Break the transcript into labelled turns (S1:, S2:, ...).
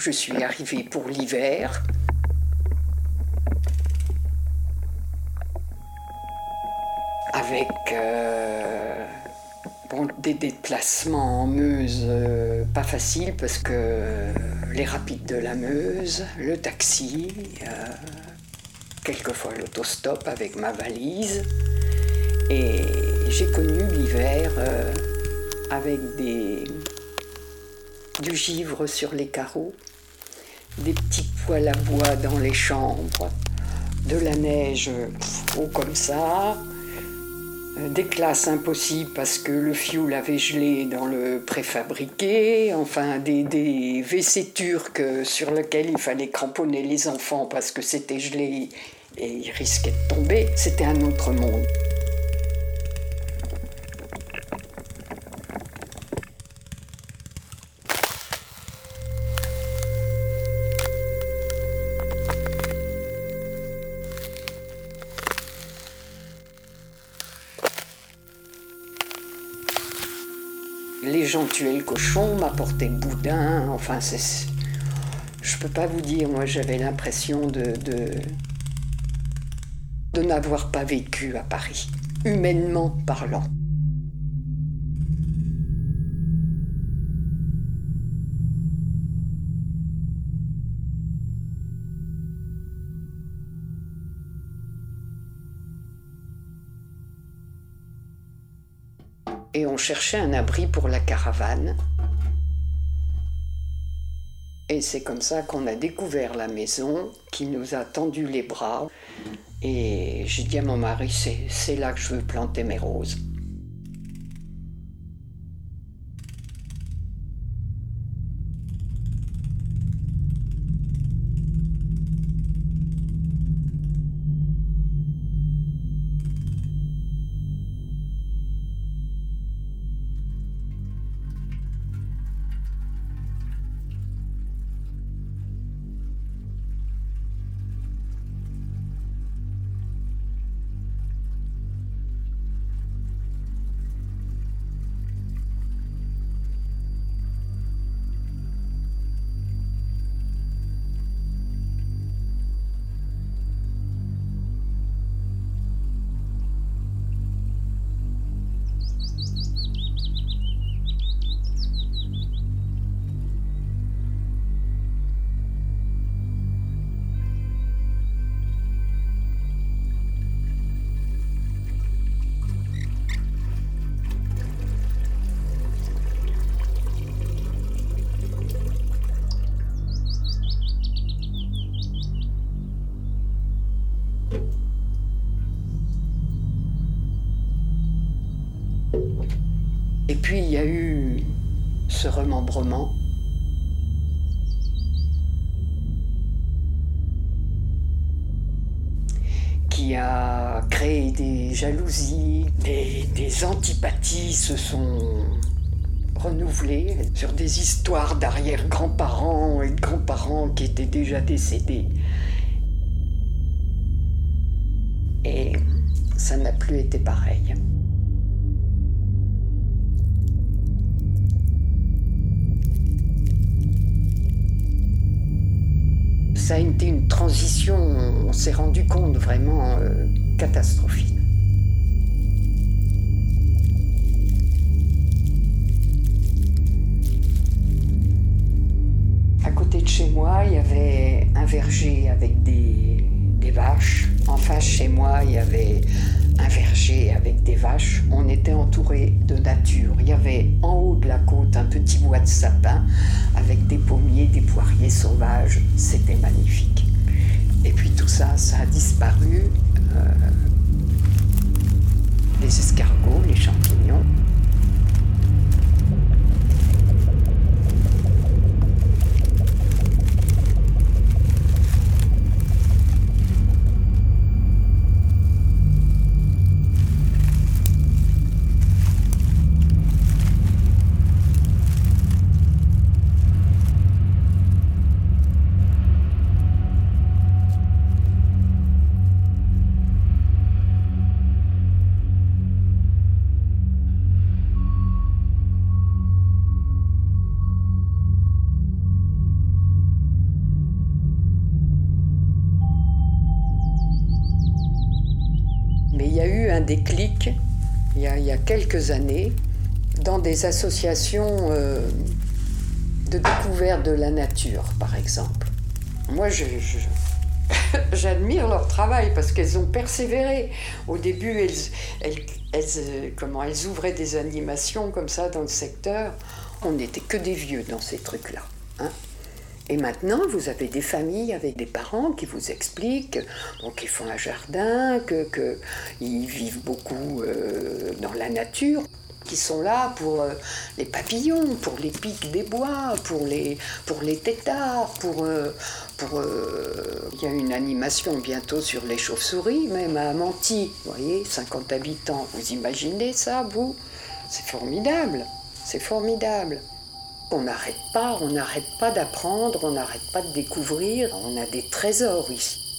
S1: Je suis arrivée pour l'hiver. Avec euh, des déplacements en Meuse euh, pas faciles parce que les rapides de la Meuse, le taxi, euh, quelquefois l'autostop avec ma valise. Et j'ai connu l'hiver avec du givre sur les carreaux, des petits poêles à bois dans les chambres, de la neige haut comme ça, euh, des classes impossibles parce que le fioul avait gelé dans le préfabriqué, enfin des, des WC turcs sur lesquels il fallait cramponner les enfants parce que c'était gelé et ils risquaient de tomber. C'était un autre monde. Gens tuaient le cochon, m'apportaient boudin, enfin c'est... Je peux pas vous dire, moi j'avais l'impression de, de, de n'avoir pas vécu à Paris, humainement parlant. Et on cherchait un abri pour la caravane. Et c'est comme ça qu'on a découvert la maison qui nous a tendu les bras. Et j'ai dit à mon mari, c'est là que je veux planter mes roses. Puis il y a eu ce remembrement. qui a créé des jalousies, des, des antipathies se sont renouvelées sur des histoires d'arrière-grands-parents et de grands-parents qui étaient déjà décédés. Et ça n'a plus été pareil. A été une transition, on s'est rendu compte vraiment euh, catastrophique. À côté de chez moi, il y avait un verger avec des, vaches. En face, chez moi, il y avait un verger avec des vaches. On était entouré de nature. Il y avait en haut de la côte un petit bois de sapin avec des pommiers, poiriers sauvages. C'était magnifique. Et puis tout ça, ça a disparu. Euh, les escargots, les champignons. Il y a eu un déclic il y a, quelques années dans des associations euh, de découverte de la nature, par exemple. Moi, j'admire leur travail parce qu'elles ont persévéré. Au début, elles, elles, comment, elles ouvraient des animations comme ça dans le secteur. On n'était que des vieux dans ces trucs-là. Hein. Et maintenant, vous avez des familles avec des parents qui vous expliquent qu'ils font un jardin, qu'ils vivent beaucoup euh, dans la nature, qui sont là pour euh, les papillons, pour les pics des bois, pour les, pour les têtards, pour... Euh, pour il y a une animation bientôt sur les chauves-souris, même à Amanti, vous voyez, 50 habitants. Vous imaginez ça, vous? C'est formidable, c'est formidable. On n'arrête pas, on n'arrête pas d'apprendre, on n'arrête pas de découvrir. On a des trésors ici.